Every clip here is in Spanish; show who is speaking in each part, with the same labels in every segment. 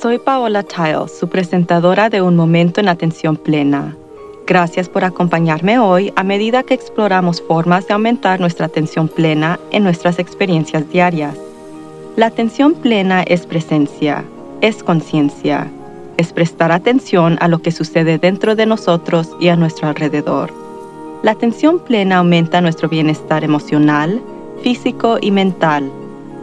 Speaker 1: Soy Paola Tile, su presentadora de Un Momento en Atención Plena. Gracias por acompañarme hoy a medida que exploramos formas de aumentar nuestra atención plena en nuestras experiencias diarias. La atención plena es presencia, es conciencia, es prestar atención a lo que sucede dentro de nosotros y a nuestro alrededor. La atención plena aumenta nuestro bienestar emocional, físico y mental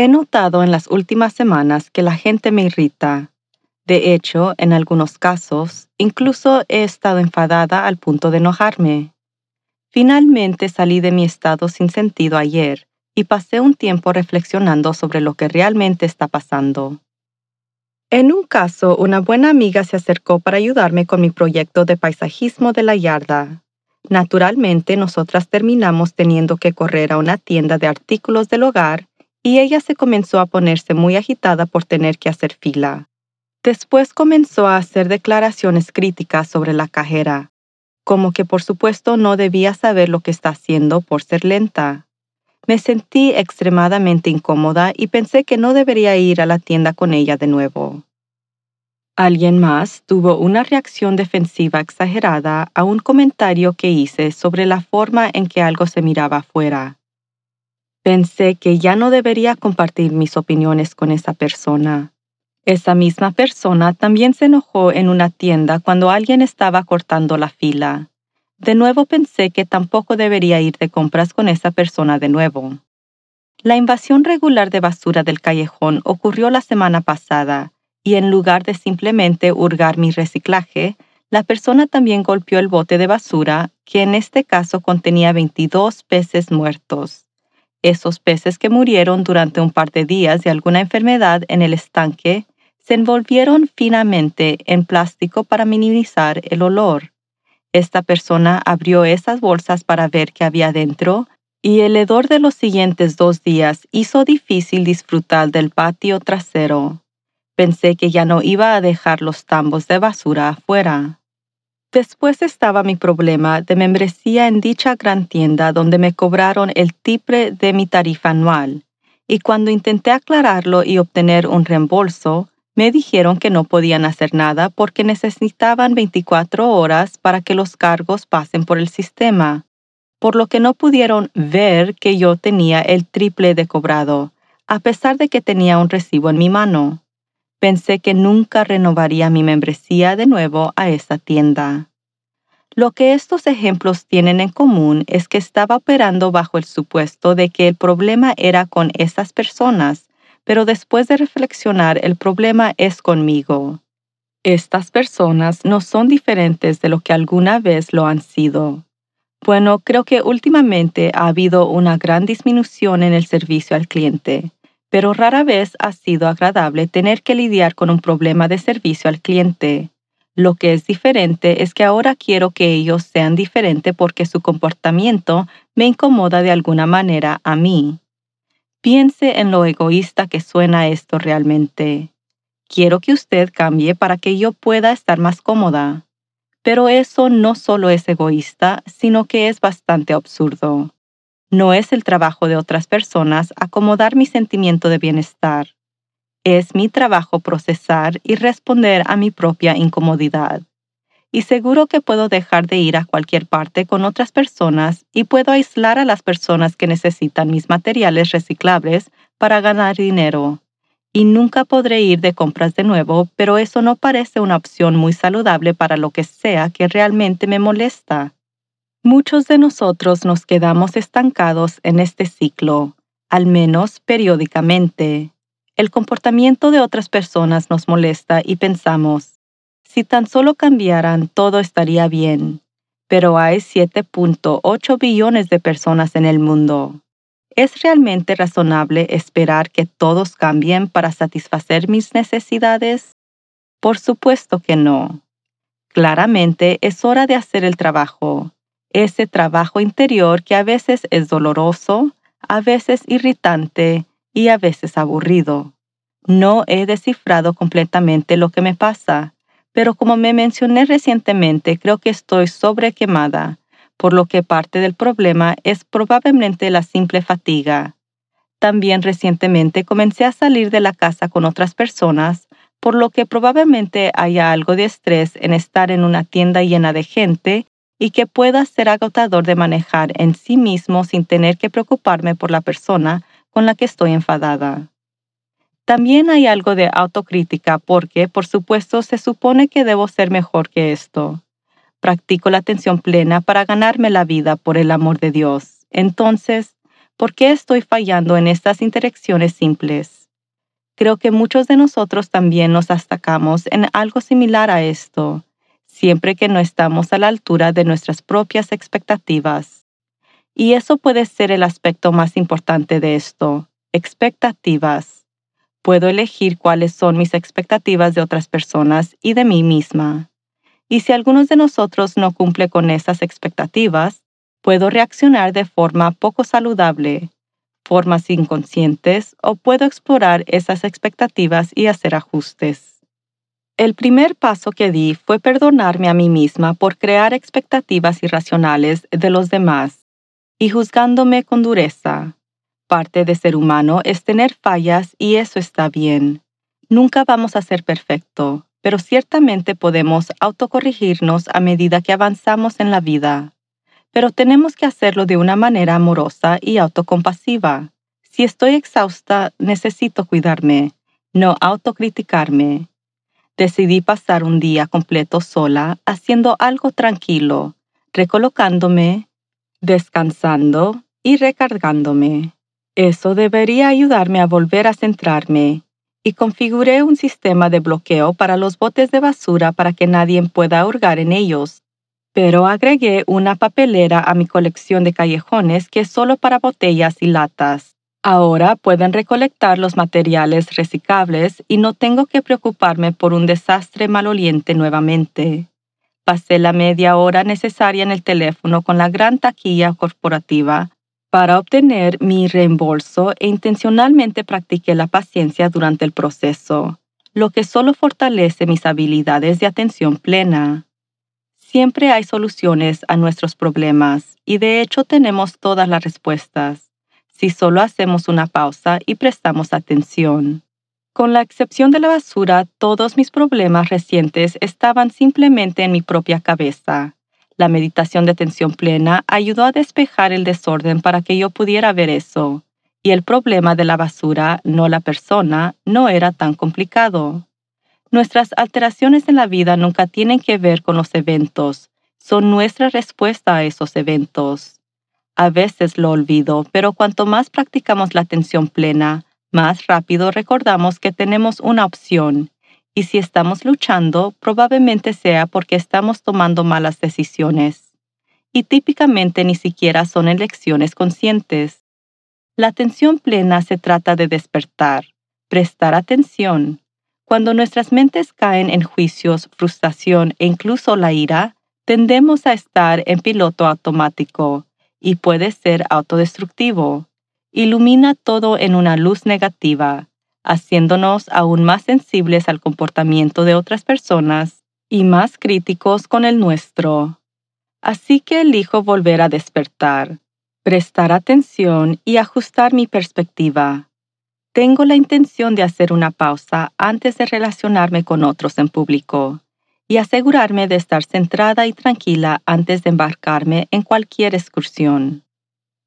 Speaker 1: He notado en las últimas semanas que la gente me irrita. De hecho, en algunos casos, incluso he estado enfadada al punto de enojarme. Finalmente salí de mi estado sin sentido ayer y pasé un tiempo reflexionando sobre lo que realmente está pasando. En un caso, una buena amiga se acercó para ayudarme con mi proyecto de paisajismo de la yarda. Naturalmente, nosotras terminamos teniendo que correr a una tienda de artículos del hogar y ella se comenzó a ponerse muy agitada por tener que hacer fila. Después comenzó a hacer declaraciones críticas sobre la cajera, como que por supuesto no debía saber lo que está haciendo por ser lenta. Me sentí extremadamente incómoda y pensé que no debería ir a la tienda con ella de nuevo. Alguien más tuvo una reacción defensiva exagerada a un comentario que hice sobre la forma en que algo se miraba afuera. Pensé que ya no debería compartir mis opiniones con esa persona. Esa misma persona también se enojó en una tienda cuando alguien estaba cortando la fila. De nuevo pensé que tampoco debería ir de compras con esa persona de nuevo. La invasión regular de basura del callejón ocurrió la semana pasada y en lugar de simplemente hurgar mi reciclaje, la persona también golpeó el bote de basura, que en este caso contenía 22 peces muertos. Esos peces que murieron durante un par de días de alguna enfermedad en el estanque se envolvieron finamente en plástico para minimizar el olor. Esta persona abrió esas bolsas para ver qué había dentro y el hedor de los siguientes dos días hizo difícil disfrutar del patio trasero. Pensé que ya no iba a dejar los tambos de basura afuera. Después estaba mi problema de membresía en dicha gran tienda donde me cobraron el triple de mi tarifa anual, y cuando intenté aclararlo y obtener un reembolso, me dijeron que no podían hacer nada porque necesitaban 24 horas para que los cargos pasen por el sistema, por lo que no pudieron ver que yo tenía el triple de cobrado, a pesar de que tenía un recibo en mi mano pensé que nunca renovaría mi membresía de nuevo a esa tienda. Lo que estos ejemplos tienen en común es que estaba operando bajo el supuesto de que el problema era con esas personas, pero después de reflexionar el problema es conmigo. Estas personas no son diferentes de lo que alguna vez lo han sido. Bueno, creo que últimamente ha habido una gran disminución en el servicio al cliente pero rara vez ha sido agradable tener que lidiar con un problema de servicio al cliente. Lo que es diferente es que ahora quiero que ellos sean diferentes porque su comportamiento me incomoda de alguna manera a mí. Piense en lo egoísta que suena esto realmente. Quiero que usted cambie para que yo pueda estar más cómoda. Pero eso no solo es egoísta, sino que es bastante absurdo. No es el trabajo de otras personas acomodar mi sentimiento de bienestar. Es mi trabajo procesar y responder a mi propia incomodidad. Y seguro que puedo dejar de ir a cualquier parte con otras personas y puedo aislar a las personas que necesitan mis materiales reciclables para ganar dinero. Y nunca podré ir de compras de nuevo, pero eso no parece una opción muy saludable para lo que sea que realmente me molesta. Muchos de nosotros nos quedamos estancados en este ciclo, al menos periódicamente. El comportamiento de otras personas nos molesta y pensamos, si tan solo cambiaran, todo estaría bien. Pero hay 7.8 billones de personas en el mundo. ¿Es realmente razonable esperar que todos cambien para satisfacer mis necesidades? Por supuesto que no. Claramente es hora de hacer el trabajo, ese trabajo interior que a veces es doloroso, a veces irritante y a veces aburrido. No he descifrado completamente lo que me pasa, pero como me mencioné recientemente, creo que estoy sobrequemada por lo que parte del problema es probablemente la simple fatiga. También recientemente comencé a salir de la casa con otras personas, por lo que probablemente haya algo de estrés en estar en una tienda llena de gente y que pueda ser agotador de manejar en sí mismo sin tener que preocuparme por la persona con la que estoy enfadada. También hay algo de autocrítica porque, por supuesto, se supone que debo ser mejor que esto. Practico la atención plena para ganarme la vida por el amor de Dios. Entonces, ¿por qué estoy fallando en estas interacciones simples? Creo que muchos de nosotros también nos destacamos en algo similar a esto, siempre que no estamos a la altura de nuestras propias expectativas. Y eso puede ser el aspecto más importante de esto, expectativas. Puedo elegir cuáles son mis expectativas de otras personas y de mí misma. Y si algunos de nosotros no cumple con esas expectativas, puedo reaccionar de forma poco saludable, formas inconscientes, o puedo explorar esas expectativas y hacer ajustes. El primer paso que di fue perdonarme a mí misma por crear expectativas irracionales de los demás y juzgándome con dureza. Parte de ser humano es tener fallas y eso está bien. Nunca vamos a ser perfecto pero ciertamente podemos autocorrigirnos a medida que avanzamos en la vida. Pero tenemos que hacerlo de una manera amorosa y autocompasiva. Si estoy exhausta, necesito cuidarme, no autocriticarme. Decidí pasar un día completo sola, haciendo algo tranquilo, recolocándome, descansando y recargándome. Eso debería ayudarme a volver a centrarme y configuré un sistema de bloqueo para los botes de basura para que nadie pueda hurgar en ellos. Pero agregué una papelera a mi colección de callejones que es solo para botellas y latas. Ahora pueden recolectar los materiales reciclables y no tengo que preocuparme por un desastre maloliente nuevamente. Pasé la media hora necesaria en el teléfono con la gran taquilla corporativa para obtener mi reembolso e intencionalmente practiqué la paciencia durante el proceso, lo que solo fortalece mis habilidades de atención plena. Siempre hay soluciones a nuestros problemas y de hecho tenemos todas las respuestas, si solo hacemos una pausa y prestamos atención. Con la excepción de la basura, todos mis problemas recientes estaban simplemente en mi propia cabeza la meditación de atención plena ayudó a despejar el desorden para que yo pudiera ver eso, y el problema de la basura, no la persona, no era tan complicado. Nuestras alteraciones en la vida nunca tienen que ver con los eventos, son nuestra respuesta a esos eventos. A veces lo olvido, pero cuanto más practicamos la atención plena, más rápido recordamos que tenemos una opción y si estamos luchando, probablemente sea porque estamos tomando malas decisiones. Y típicamente ni siquiera son elecciones conscientes. La atención plena se trata de despertar, prestar atención. Cuando nuestras mentes caen en juicios, frustración e incluso la ira, tendemos a estar en piloto automático y puede ser autodestructivo. Ilumina todo en una luz negativa haciéndonos aún más sensibles al comportamiento de otras personas y más críticos con el nuestro. Así que elijo volver a despertar, prestar atención y ajustar mi perspectiva. Tengo la intención de hacer una pausa antes de relacionarme con otros en público y asegurarme de estar centrada y tranquila antes de embarcarme en cualquier excursión.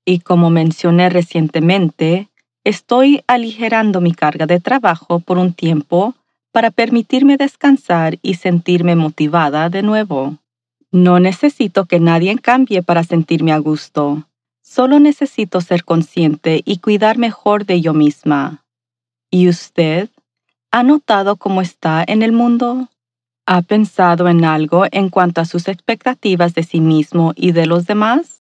Speaker 1: Y como mencioné recientemente, Estoy aligerando mi carga de trabajo por un tiempo para permitirme descansar y sentirme motivada de nuevo. No necesito que nadie cambie para sentirme a gusto. Solo necesito ser consciente y cuidar mejor de yo misma. ¿Y usted? ¿Ha notado cómo está en el mundo? ¿Ha pensado en algo en cuanto a sus expectativas de sí mismo y de los demás?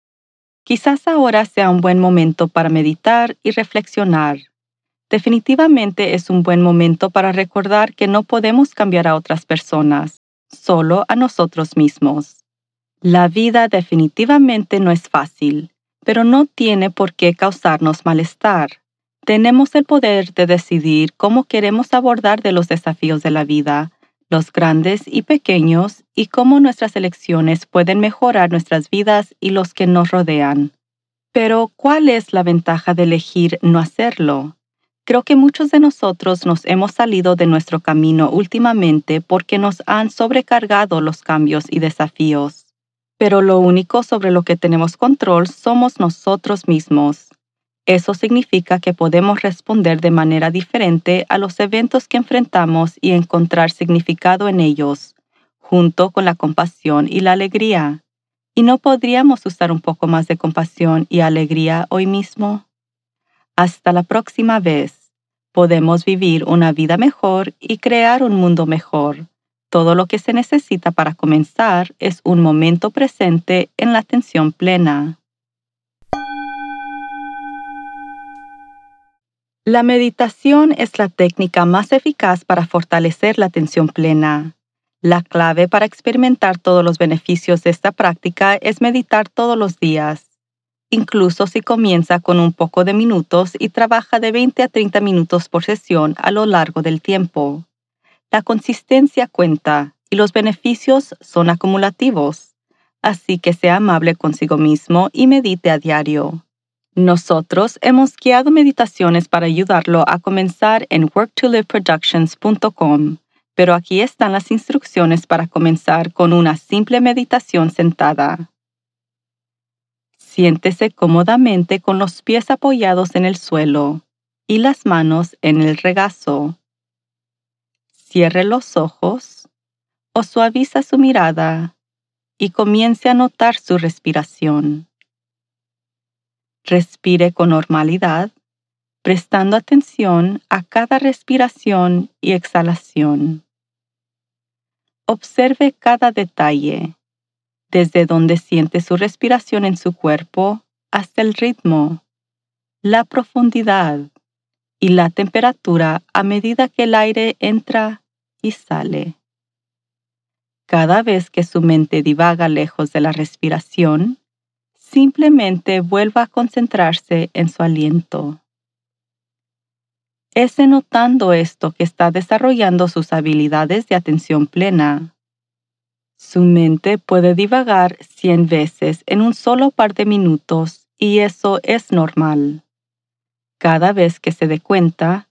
Speaker 1: Quizás ahora sea un buen momento para meditar y reflexionar. Definitivamente es un buen momento para recordar que no podemos cambiar a otras personas, solo a nosotros mismos. La vida definitivamente no es fácil, pero no tiene por qué causarnos malestar. Tenemos el poder de decidir cómo queremos abordar de los desafíos de la vida, los grandes y pequeños, y cómo nuestras elecciones pueden mejorar nuestras vidas y los que nos rodean. Pero, ¿cuál es la ventaja de elegir no hacerlo? Creo que muchos de nosotros nos hemos salido de nuestro camino últimamente porque nos han sobrecargado los cambios y desafíos pero lo único sobre lo que tenemos control somos nosotros mismos. Eso significa que podemos responder de manera diferente a los eventos que enfrentamos y encontrar significado en ellos, junto con la compasión y la alegría. ¿Y no podríamos usar un poco más de compasión y alegría hoy mismo? Hasta la próxima vez. Podemos vivir una vida mejor y crear un mundo mejor todo lo que se necesita para comenzar es un momento presente en la atención plena. La meditación es la técnica más eficaz para fortalecer la atención plena. La clave para experimentar todos los beneficios de esta práctica es meditar todos los días, incluso si comienza con un poco de minutos y trabaja de 20 a 30 minutos por sesión a lo largo del tiempo. La consistencia cuenta y los beneficios son acumulativos, así que sea amable consigo mismo y medite a diario. Nosotros hemos guiado meditaciones para ayudarlo a comenzar en worktoliveproductions.com, pero aquí están las instrucciones para comenzar con una simple meditación sentada. Siéntese cómodamente con los pies apoyados en el suelo y las manos en el regazo. Cierre los ojos o suaviza su mirada y comience a notar su respiración. Respire con normalidad, prestando atención a cada respiración y exhalación. Observe cada detalle, desde donde siente su respiración en su cuerpo hasta el ritmo, la profundidad y la temperatura a medida que el aire entra y sale. Cada vez que su mente divaga lejos de la respiración, simplemente vuelva a concentrarse en su aliento. Es notando esto que está desarrollando sus habilidades de atención plena. Su mente puede divagar cien veces en un solo par de minutos y eso es normal. Cada vez que se dé cuenta,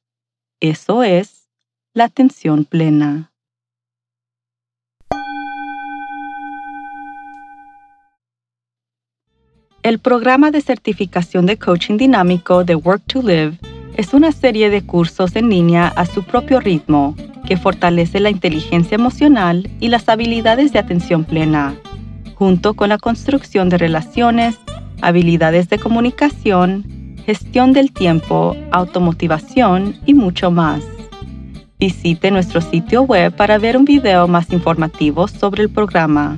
Speaker 1: eso es la atención plena. El programa de certificación de coaching dinámico de Work to Live es una serie de cursos en línea a su propio ritmo que fortalece la inteligencia emocional y las habilidades de atención plena, junto con la construcción de relaciones, habilidades de comunicación, gestión del tiempo, automotivación y mucho más. Visite nuestro sitio web para ver un video más informativo sobre el programa.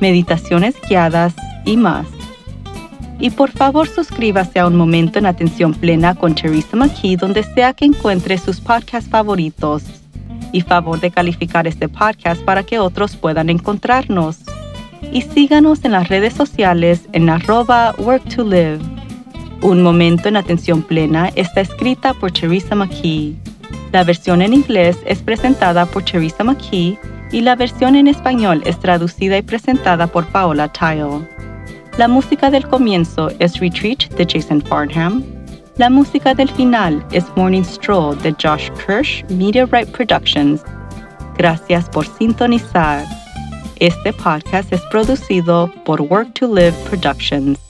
Speaker 1: meditaciones guiadas y más. Y por favor suscríbase a Un Momento en Atención Plena con Teresa McKee donde sea que encuentre sus podcasts favoritos. Y favor de calificar este podcast para que otros puedan encontrarnos. Y síganos en las redes sociales en arroba work to live. Un momento en atención plena está escrita por Teresa McKee. La versión en inglés es presentada por Teresa McKee y la versión en español es traducida y presentada por Paola Tile. La música del comienzo es Retreat de Jason Farnham. La música del final es Morning Stroll de Josh Kirsch Right Productions. Gracias por sintonizar. Este podcast es producido por Work to Live Productions.